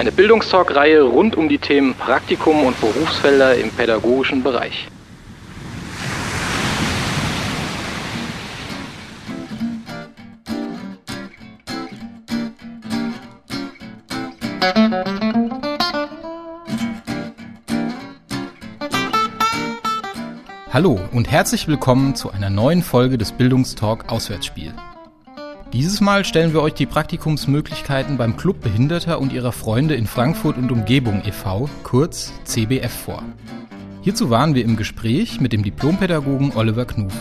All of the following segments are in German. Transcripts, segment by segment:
Eine Bildungstalk-Reihe rund um die Themen Praktikum und Berufsfelder im pädagogischen Bereich. Hallo und herzlich willkommen zu einer neuen Folge des Bildungstalk Auswärtsspiel. Dieses Mal stellen wir euch die Praktikumsmöglichkeiten beim Club Behinderter und ihrer Freunde in Frankfurt und Umgebung e.V., kurz CBF vor. Hierzu waren wir im Gespräch mit dem Diplompädagogen Oliver Knuf.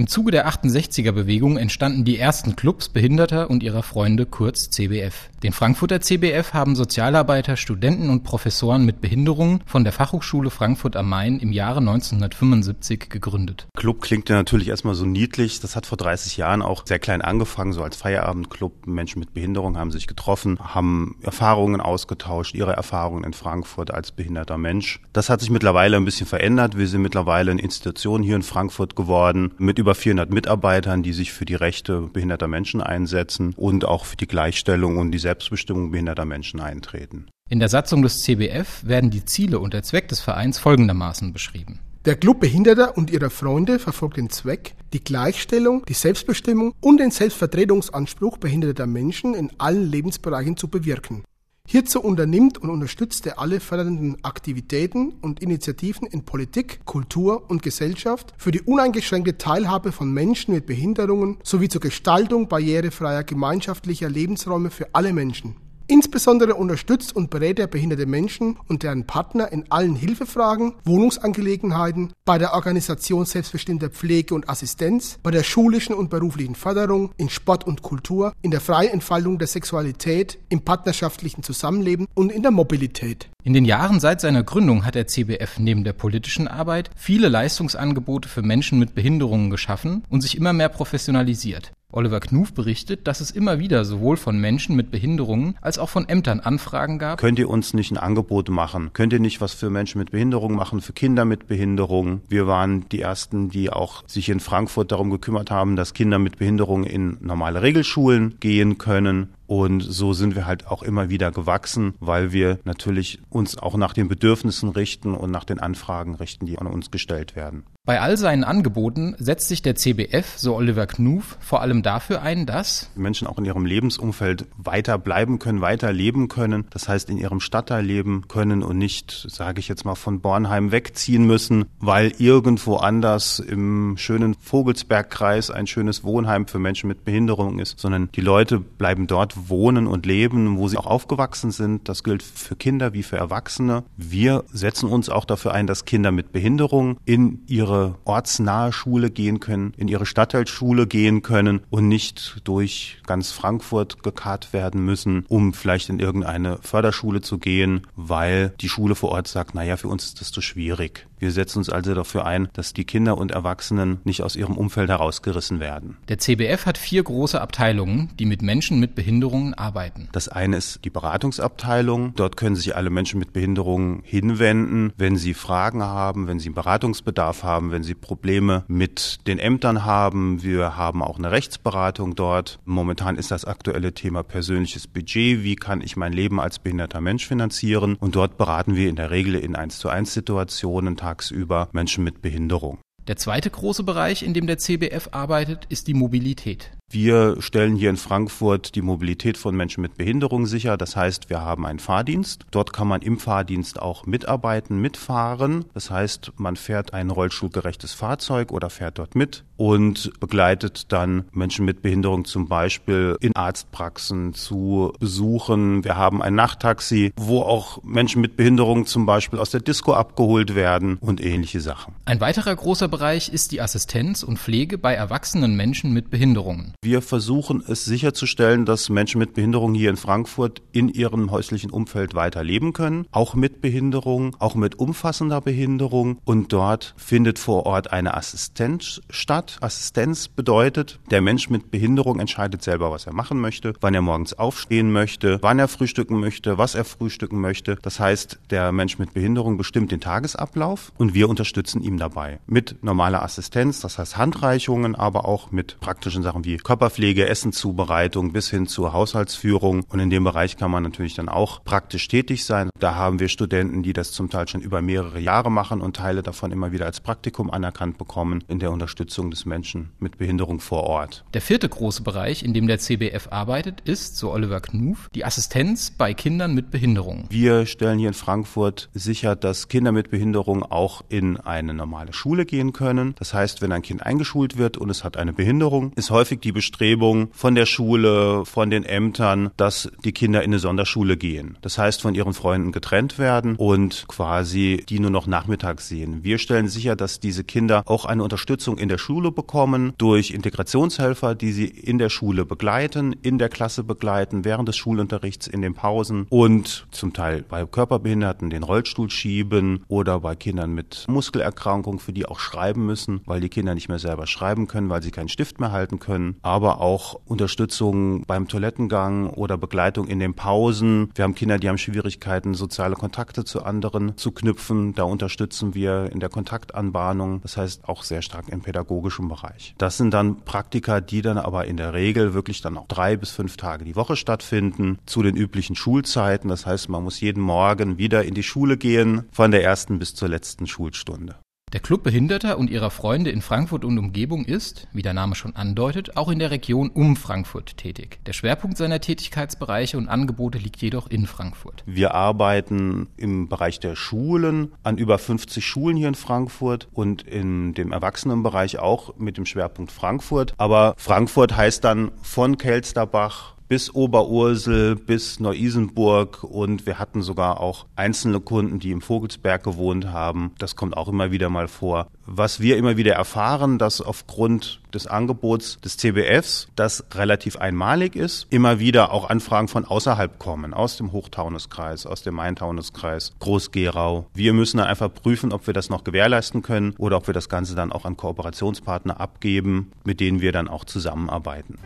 Im Zuge der 68er-Bewegung entstanden die ersten Clubs Behinderter und ihrer Freunde, kurz CBF. Den Frankfurter CBF haben Sozialarbeiter, Studenten und Professoren mit Behinderungen von der Fachhochschule Frankfurt am Main im Jahre 1975 gegründet. Club klingt ja natürlich erstmal so niedlich. Das hat vor 30 Jahren auch sehr klein angefangen, so als Feierabendclub. Menschen mit Behinderung haben sich getroffen, haben Erfahrungen ausgetauscht, ihre Erfahrungen in Frankfurt als behinderter Mensch. Das hat sich mittlerweile ein bisschen verändert. Wir sind mittlerweile eine Institution hier in Frankfurt geworden mit über 400 Mitarbeitern, die sich für die Rechte behinderter Menschen einsetzen und auch für die Gleichstellung und die Selbstbestimmung behinderter Menschen eintreten. In der Satzung des CBF werden die Ziele und der Zweck des Vereins folgendermaßen beschrieben. Der Club Behinderter und ihrer Freunde verfolgt den Zweck, die Gleichstellung, die Selbstbestimmung und den Selbstvertretungsanspruch behinderter Menschen in allen Lebensbereichen zu bewirken. Hierzu unternimmt und unterstützt er alle fördernden Aktivitäten und Initiativen in Politik, Kultur und Gesellschaft für die uneingeschränkte Teilhabe von Menschen mit Behinderungen sowie zur Gestaltung barrierefreier gemeinschaftlicher Lebensräume für alle Menschen. Insbesondere unterstützt und berät er behinderte Menschen und deren Partner in allen Hilfefragen, Wohnungsangelegenheiten, bei der Organisation selbstbestimmter Pflege und Assistenz, bei der schulischen und beruflichen Förderung, in Sport und Kultur, in der freien Entfaltung der Sexualität, im partnerschaftlichen Zusammenleben und in der Mobilität. In den Jahren seit seiner Gründung hat der CBF neben der politischen Arbeit viele Leistungsangebote für Menschen mit Behinderungen geschaffen und sich immer mehr professionalisiert. Oliver Knuf berichtet, dass es immer wieder sowohl von Menschen mit Behinderungen als auch von Ämtern Anfragen gab. Könnt ihr uns nicht ein Angebot machen? Könnt ihr nicht was für Menschen mit Behinderungen machen, für Kinder mit Behinderungen? Wir waren die Ersten, die auch sich in Frankfurt darum gekümmert haben, dass Kinder mit Behinderungen in normale Regelschulen gehen können. Und so sind wir halt auch immer wieder gewachsen, weil wir natürlich uns auch nach den Bedürfnissen richten und nach den Anfragen richten, die an uns gestellt werden. Bei all seinen Angeboten setzt sich der CBF, so Oliver Knuf, vor allem dafür ein, dass Menschen auch in ihrem Lebensumfeld weiter bleiben können, weiter leben können. Das heißt, in ihrem Stadtteil leben können und nicht, sage ich jetzt mal, von Bornheim wegziehen müssen, weil irgendwo anders im schönen Vogelsbergkreis ein schönes Wohnheim für Menschen mit Behinderung ist, sondern die Leute bleiben dort wohnen und leben, wo sie auch aufgewachsen sind. Das gilt für Kinder wie für Erwachsene. Wir setzen uns auch dafür ein, dass Kinder mit Behinderung in ihre ihre ortsnahe Schule gehen können, in ihre Stadtteilschule gehen können und nicht durch ganz Frankfurt gekarrt werden müssen, um vielleicht in irgendeine Förderschule zu gehen, weil die Schule vor Ort sagt, naja, für uns ist das zu schwierig. Wir setzen uns also dafür ein, dass die Kinder und Erwachsenen nicht aus ihrem Umfeld herausgerissen werden. Der CBF hat vier große Abteilungen, die mit Menschen mit Behinderungen arbeiten. Das eine ist die Beratungsabteilung. Dort können sich alle Menschen mit Behinderungen hinwenden, wenn sie Fragen haben, wenn sie einen Beratungsbedarf haben, wenn sie Probleme mit den Ämtern haben. Wir haben auch eine Rechtsberatung dort. Momentan ist das aktuelle Thema persönliches Budget. Wie kann ich mein Leben als behinderter Mensch finanzieren? Und dort beraten wir in der Regel in 1 zu 1 Situationen tagsüber Menschen mit Behinderung. Der zweite große Bereich, in dem der CBF arbeitet, ist die Mobilität. Wir stellen hier in Frankfurt die Mobilität von Menschen mit Behinderung sicher. Das heißt, wir haben einen Fahrdienst. Dort kann man im Fahrdienst auch mitarbeiten, mitfahren. Das heißt, man fährt ein rollstuhlgerechtes Fahrzeug oder fährt dort mit und begleitet dann Menschen mit Behinderung zum Beispiel in Arztpraxen zu Besuchen. Wir haben ein Nachttaxi, wo auch Menschen mit Behinderung zum Beispiel aus der Disco abgeholt werden und ähnliche Sachen. Ein weiterer großer Bereich ist die Assistenz und Pflege bei erwachsenen Menschen mit Behinderungen. Wir versuchen es sicherzustellen, dass Menschen mit Behinderung hier in Frankfurt in ihrem häuslichen Umfeld weiter leben können, auch mit Behinderung, auch mit umfassender Behinderung. Und dort findet vor Ort eine Assistenz statt Assistenz bedeutet, der Mensch mit Behinderung entscheidet selber, was er machen möchte, wann er morgens aufstehen möchte, wann er frühstücken möchte, was er frühstücken möchte. Das heißt, der Mensch mit Behinderung bestimmt den Tagesablauf und wir unterstützen ihm dabei. Mit normaler Assistenz, das heißt Handreichungen, aber auch mit praktischen Sachen wie Körperpflege, Essenzubereitung bis hin zur Haushaltsführung. Und in dem Bereich kann man natürlich dann auch praktisch tätig sein. Da haben wir Studenten, die das zum Teil schon über mehrere Jahre machen und Teile davon immer wieder als Praktikum anerkannt bekommen in der Unterstützung des Menschen mit Behinderung vor Ort. Der vierte große Bereich, in dem der CBF arbeitet, ist, so Oliver Knuf, die Assistenz bei Kindern mit Behinderung. Wir stellen hier in Frankfurt sicher, dass Kinder mit Behinderung auch in eine normale Schule gehen können. Das heißt, wenn ein Kind eingeschult wird und es hat eine Behinderung, ist häufig die Bestrebung von der Schule, von den Ämtern, dass die Kinder in eine Sonderschule gehen. Das heißt, von ihren Freunden getrennt werden und quasi die nur noch nachmittags sehen. Wir stellen sicher, dass diese Kinder auch eine Unterstützung in der Schule bekommen durch Integrationshelfer, die sie in der Schule begleiten, in der Klasse begleiten, während des Schulunterrichts, in den Pausen und zum Teil bei Körperbehinderten den Rollstuhl schieben oder bei Kindern mit Muskelerkrankung, für die auch schreiben müssen, weil die Kinder nicht mehr selber schreiben können, weil sie keinen Stift mehr halten können, aber auch Unterstützung beim Toilettengang oder Begleitung in den Pausen. Wir haben Kinder, die haben Schwierigkeiten, soziale Kontakte zu anderen zu knüpfen. Da unterstützen wir in der Kontaktanbahnung. Das heißt auch sehr stark im pädagogischen Bereich. Das sind dann Praktika, die dann aber in der Regel wirklich dann auch drei bis fünf Tage die Woche stattfinden, zu den üblichen Schulzeiten. Das heißt, man muss jeden Morgen wieder in die Schule gehen, von der ersten bis zur letzten Schulstunde. Der Club Behinderter und ihrer Freunde in Frankfurt und Umgebung ist, wie der Name schon andeutet, auch in der Region um Frankfurt tätig. Der Schwerpunkt seiner Tätigkeitsbereiche und Angebote liegt jedoch in Frankfurt. Wir arbeiten im Bereich der Schulen an über 50 Schulen hier in Frankfurt und in dem Erwachsenenbereich auch mit dem Schwerpunkt Frankfurt. Aber Frankfurt heißt dann von Kelsterbach bis Oberursel, bis Neu-Isenburg und wir hatten sogar auch einzelne Kunden, die im Vogelsberg gewohnt haben. Das kommt auch immer wieder mal vor. Was wir immer wieder erfahren, dass aufgrund des Angebots des CBFs, das relativ einmalig ist, immer wieder auch Anfragen von außerhalb kommen, aus dem Hochtaunuskreis, aus dem Main-Taunus-Kreis, Groß-Gerau. Wir müssen dann einfach prüfen, ob wir das noch gewährleisten können oder ob wir das Ganze dann auch an Kooperationspartner abgeben, mit denen wir dann auch zusammenarbeiten.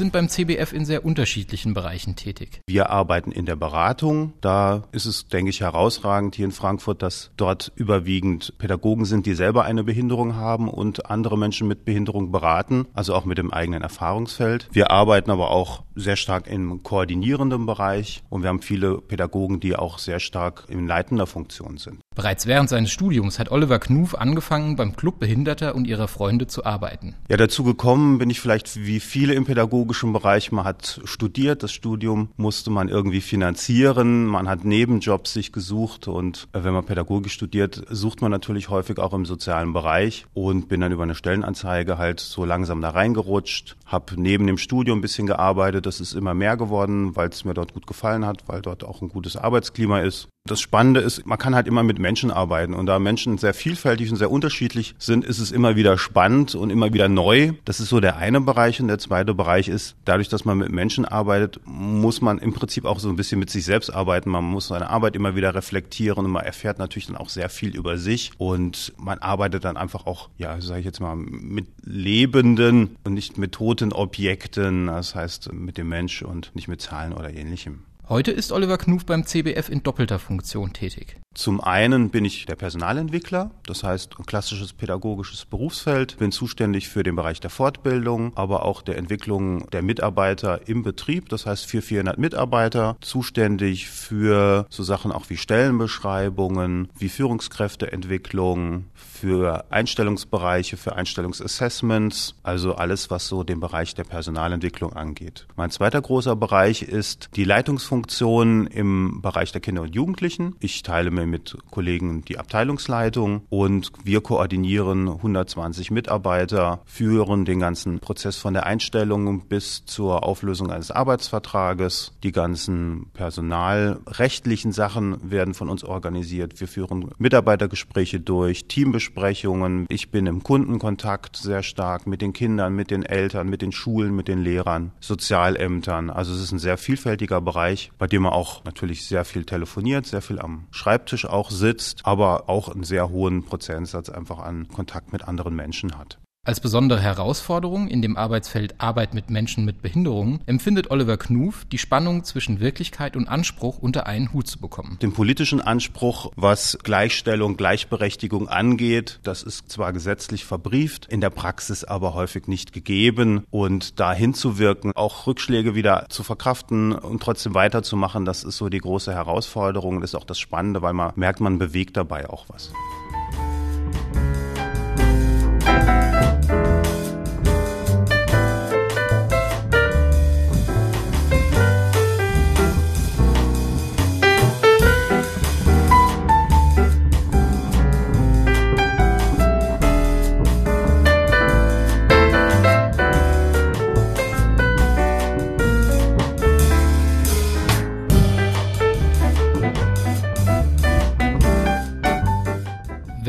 Sind beim CBF in sehr unterschiedlichen Bereichen tätig. Wir arbeiten in der Beratung. Da ist es, denke ich, herausragend hier in Frankfurt, dass dort überwiegend Pädagogen sind, die selber eine Behinderung haben und andere Menschen mit Behinderung beraten, also auch mit dem eigenen Erfahrungsfeld. Wir arbeiten aber auch sehr stark im koordinierenden Bereich und wir haben viele Pädagogen, die auch sehr stark in leitender Funktion sind. Bereits während seines Studiums hat Oliver Knuf angefangen, beim Club Behinderter und ihrer Freunde zu arbeiten. Ja, dazu gekommen bin ich vielleicht wie viele im pädagogischen Bereich. Man hat studiert, das Studium musste man irgendwie finanzieren, man hat Nebenjobs sich gesucht und äh, wenn man Pädagogik studiert, sucht man natürlich häufig auch im sozialen Bereich und bin dann über eine Stellenanzeige halt so langsam da reingerutscht, habe neben dem Studium ein bisschen gearbeitet, das ist immer mehr geworden, weil es mir dort gut gefallen hat, weil dort auch ein gutes Arbeitsklima ist. Das Spannende ist, man kann halt immer mit Menschen arbeiten und da Menschen sehr vielfältig und sehr unterschiedlich sind, ist es immer wieder spannend und immer wieder neu. Das ist so der eine Bereich und der zweite Bereich ist, dadurch, dass man mit Menschen arbeitet, muss man im Prinzip auch so ein bisschen mit sich selbst arbeiten. Man muss seine Arbeit immer wieder reflektieren und man erfährt natürlich dann auch sehr viel über sich und man arbeitet dann einfach auch, ja, sage ich jetzt mal, mit lebenden und nicht mit toten Objekten, das heißt mit dem Mensch und nicht mit Zahlen oder ähnlichem. Heute ist Oliver Knuf beim CBF in doppelter Funktion tätig. Zum einen bin ich der Personalentwickler, das heißt ein klassisches pädagogisches Berufsfeld, bin zuständig für den Bereich der Fortbildung, aber auch der Entwicklung der Mitarbeiter im Betrieb, das heißt für 400 Mitarbeiter, zuständig für so Sachen auch wie Stellenbeschreibungen, wie Führungskräfteentwicklung, für Einstellungsbereiche, für Einstellungsassessments, also alles, was so den Bereich der Personalentwicklung angeht. Mein zweiter großer Bereich ist die Leitungsfunktion im Bereich der Kinder und Jugendlichen. Ich teile mir mit Kollegen die Abteilungsleitung und wir koordinieren 120 Mitarbeiter, führen den ganzen Prozess von der Einstellung bis zur Auflösung eines Arbeitsvertrages. Die ganzen personalrechtlichen Sachen werden von uns organisiert. Wir führen Mitarbeitergespräche durch, Teambesprechungen Besprechungen. Ich bin im Kundenkontakt sehr stark mit den Kindern, mit den Eltern, mit den Schulen, mit den Lehrern, Sozialämtern. Also es ist ein sehr vielfältiger Bereich, bei dem man auch natürlich sehr viel telefoniert, sehr viel am Schreibtisch auch sitzt, aber auch einen sehr hohen Prozentsatz einfach an Kontakt mit anderen Menschen hat. Als besondere Herausforderung in dem Arbeitsfeld Arbeit mit Menschen mit Behinderungen empfindet Oliver Knuf die Spannung zwischen Wirklichkeit und Anspruch unter einen Hut zu bekommen. Den politischen Anspruch, was Gleichstellung, Gleichberechtigung angeht, das ist zwar gesetzlich verbrieft, in der Praxis aber häufig nicht gegeben und da hinzuwirken, auch Rückschläge wieder zu verkraften und trotzdem weiterzumachen, das ist so die große Herausforderung, das ist auch das Spannende, weil man merkt, man bewegt dabei auch was.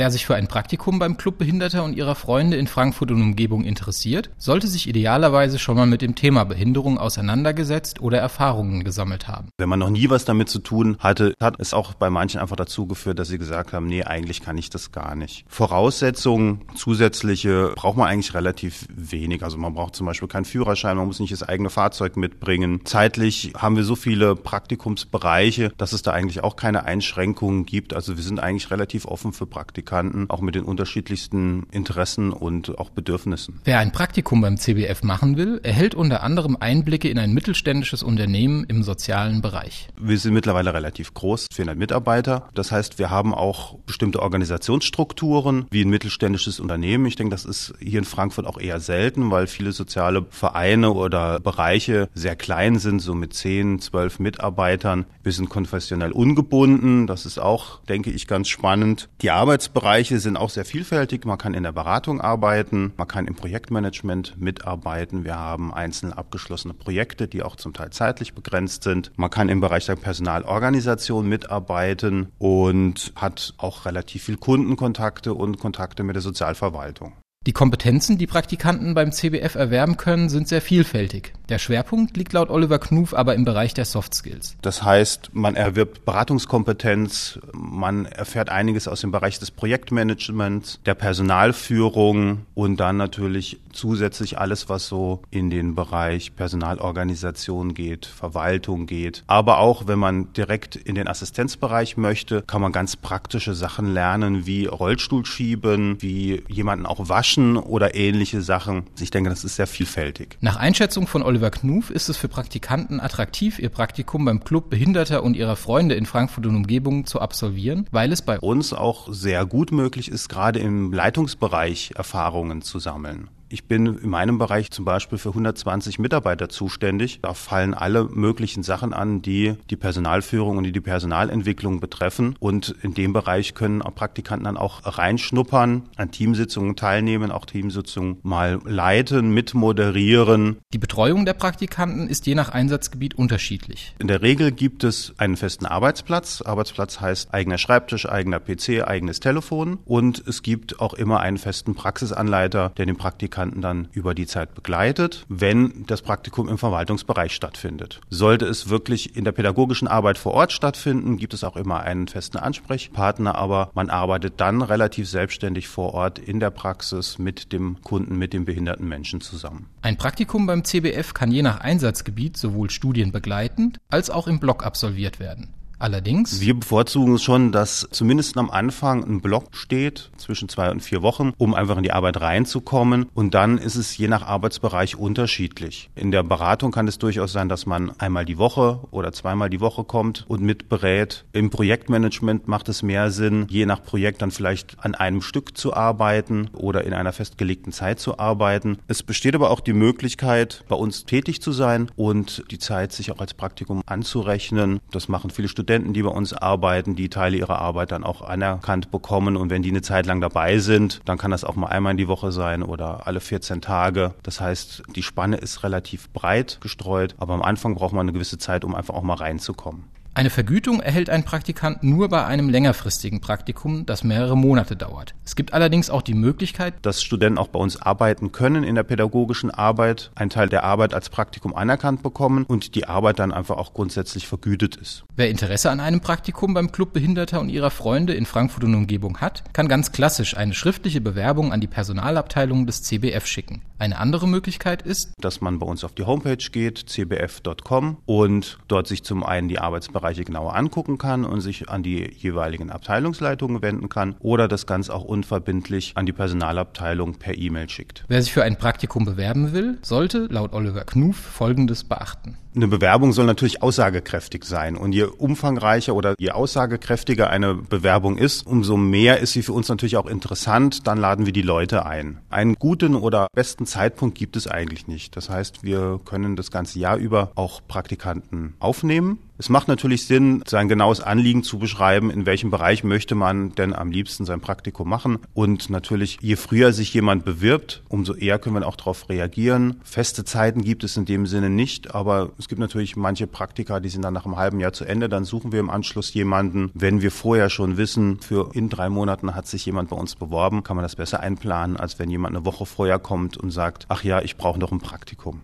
Wer sich für ein Praktikum beim Club Behinderter und ihrer Freunde in Frankfurt und Umgebung interessiert, sollte sich idealerweise schon mal mit dem Thema Behinderung auseinandergesetzt oder Erfahrungen gesammelt haben. Wenn man noch nie was damit zu tun hatte, hat es auch bei manchen einfach dazu geführt, dass sie gesagt haben, nee, eigentlich kann ich das gar nicht. Voraussetzungen, zusätzliche, braucht man eigentlich relativ wenig. Also man braucht zum Beispiel keinen Führerschein, man muss nicht das eigene Fahrzeug mitbringen. Zeitlich haben wir so viele Praktikumsbereiche, dass es da eigentlich auch keine Einschränkungen gibt. Also wir sind eigentlich relativ offen für Praktika. Praktikanten, auch mit den unterschiedlichsten Interessen und auch Bedürfnissen. Wer ein Praktikum beim CBF machen will, erhält unter anderem Einblicke in ein mittelständisches Unternehmen im sozialen Bereich. Wir sind mittlerweile relativ groß, 400 Mitarbeiter. Das heißt, wir haben auch bestimmte Organisationsstrukturen wie ein mittelständisches Unternehmen. Ich denke, das ist hier in Frankfurt auch eher selten, weil viele soziale Vereine oder Bereiche sehr klein sind, so mit 10, 12 Mitarbeitern. Wir sind konfessionell ungebunden. Das ist auch, denke ich, ganz spannend. Die Arbeitsbereiche Bereiche sind auch sehr vielfältig. Man kann in der Beratung arbeiten, man kann im Projektmanagement mitarbeiten. Wir haben einzelne abgeschlossene Projekte, die auch zum Teil zeitlich begrenzt sind. Man kann im Bereich der Personalorganisation mitarbeiten und hat auch relativ viel Kundenkontakte und Kontakte mit der Sozialverwaltung. Die Kompetenzen, die Praktikanten beim CBF erwerben können, sind sehr vielfältig. Der Schwerpunkt liegt laut Oliver Knuf aber im Bereich der Soft Skills. Das heißt, man erwirbt Beratungskompetenz, man erfährt einiges aus dem Bereich des Projektmanagements, der Personalführung und dann natürlich zusätzlich alles, was so in den Bereich Personalorganisation geht, Verwaltung geht. Aber auch, wenn man direkt in den Assistenzbereich möchte, kann man ganz praktische Sachen lernen, wie Rollstuhl schieben, wie jemanden auch waschen oder ähnliche Sachen. Ich denke, das ist sehr vielfältig. Nach Einschätzung von Oliver Knuf ist es für Praktikanten attraktiv, ihr Praktikum beim Club Behinderter und ihrer Freunde in Frankfurt und Umgebung zu absolvieren, weil es bei uns auch sehr gut möglich ist, gerade im Leitungsbereich Erfahrungen zu sammeln. Ich bin in meinem Bereich zum Beispiel für 120 Mitarbeiter zuständig. Da fallen alle möglichen Sachen an, die die Personalführung und die die Personalentwicklung betreffen. Und in dem Bereich können Praktikanten dann auch reinschnuppern, an Teamsitzungen teilnehmen, auch Teamsitzungen mal leiten, mitmoderieren. Die Betreuung der Praktikanten ist je nach Einsatzgebiet unterschiedlich. In der Regel gibt es einen festen Arbeitsplatz. Arbeitsplatz heißt eigener Schreibtisch, eigener PC, eigenes Telefon. Und es gibt auch immer einen festen Praxisanleiter, der den Praktikanten Praktikanten dann über die Zeit begleitet, wenn das Praktikum im Verwaltungsbereich stattfindet. Sollte es wirklich in der pädagogischen Arbeit vor Ort stattfinden, gibt es auch immer einen festen Ansprechpartner, aber man arbeitet dann relativ selbstständig vor Ort in der Praxis mit dem Kunden, mit dem behinderten Menschen zusammen. Ein Praktikum beim CBF kann je nach Einsatzgebiet sowohl studienbegleitend als auch im Block absolviert werden. Allerdings. Wir bevorzugen es schon, dass zumindest am Anfang ein Block steht, zwischen zwei und vier Wochen, um einfach in die Arbeit reinzukommen. Und dann ist es je nach Arbeitsbereich unterschiedlich. In der Beratung kann es durchaus sein, dass man einmal die Woche oder zweimal die Woche kommt und mitberät. Im Projektmanagement macht es mehr Sinn, je nach Projekt dann vielleicht an einem Stück zu arbeiten oder in einer festgelegten Zeit zu arbeiten. Es besteht aber auch die Möglichkeit, bei uns tätig zu sein und die Zeit sich auch als Praktikum anzurechnen. Das machen viele Studenten Studenten, die bei uns arbeiten, die Teile ihrer Arbeit dann auch anerkannt bekommen. Und wenn die eine Zeit lang dabei sind, dann kann das auch mal einmal in die Woche sein oder alle 14 Tage. Das heißt, die Spanne ist relativ breit gestreut, aber am Anfang braucht man eine gewisse Zeit, um einfach auch mal reinzukommen. Eine Vergütung erhält ein Praktikant nur bei einem längerfristigen Praktikum, das mehrere Monate dauert. Es gibt allerdings auch die Möglichkeit, dass Studenten auch bei uns arbeiten können in der pädagogischen Arbeit, einen Teil der Arbeit als Praktikum anerkannt bekommen und die Arbeit dann einfach auch grundsätzlich vergütet ist. Wer Interesse an einem Praktikum beim Club Behinderter und ihrer Freunde in Frankfurt und Umgebung hat, kann ganz klassisch eine schriftliche Bewerbung an die Personalabteilung des CBF schicken. Eine andere Möglichkeit ist, dass man bei uns auf die Homepage geht, cbf.com und dort sich zum einen die Arbeitsbereiche Bereiche genauer angucken kann und sich an die jeweiligen Abteilungsleitungen wenden kann oder das Ganze auch unverbindlich an die Personalabteilung per E-Mail schickt. Wer sich für ein Praktikum bewerben will, sollte laut Oliver Knuf Folgendes beachten. Eine Bewerbung soll natürlich aussagekräftig sein. Und je umfangreicher oder je aussagekräftiger eine Bewerbung ist, umso mehr ist sie für uns natürlich auch interessant. Dann laden wir die Leute ein. Einen guten oder besten Zeitpunkt gibt es eigentlich nicht. Das heißt, wir können das ganze Jahr über auch Praktikanten aufnehmen. Es macht natürlich Sinn, sein genaues Anliegen zu beschreiben, in welchem Bereich möchte man denn am liebsten sein Praktikum machen. Und natürlich, je früher sich jemand bewirbt, umso eher können wir auch darauf reagieren. Feste Zeiten gibt es in dem Sinne nicht, aber es gibt natürlich manche Praktika, die sind dann nach einem halben Jahr zu Ende. Dann suchen wir im Anschluss jemanden. Wenn wir vorher schon wissen, für in drei Monaten hat sich jemand bei uns beworben, kann man das besser einplanen, als wenn jemand eine Woche vorher kommt und sagt, ach ja, ich brauche noch ein Praktikum.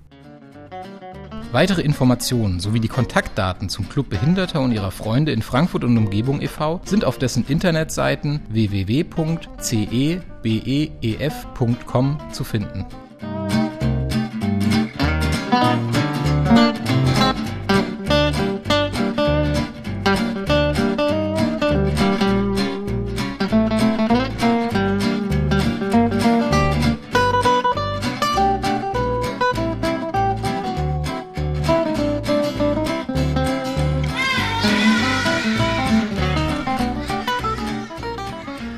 Weitere Informationen sowie die Kontaktdaten zum Club Behinderter und ihrer Freunde in Frankfurt und Umgebung e.V. sind auf dessen Internetseiten www.cebeef.com zu finden.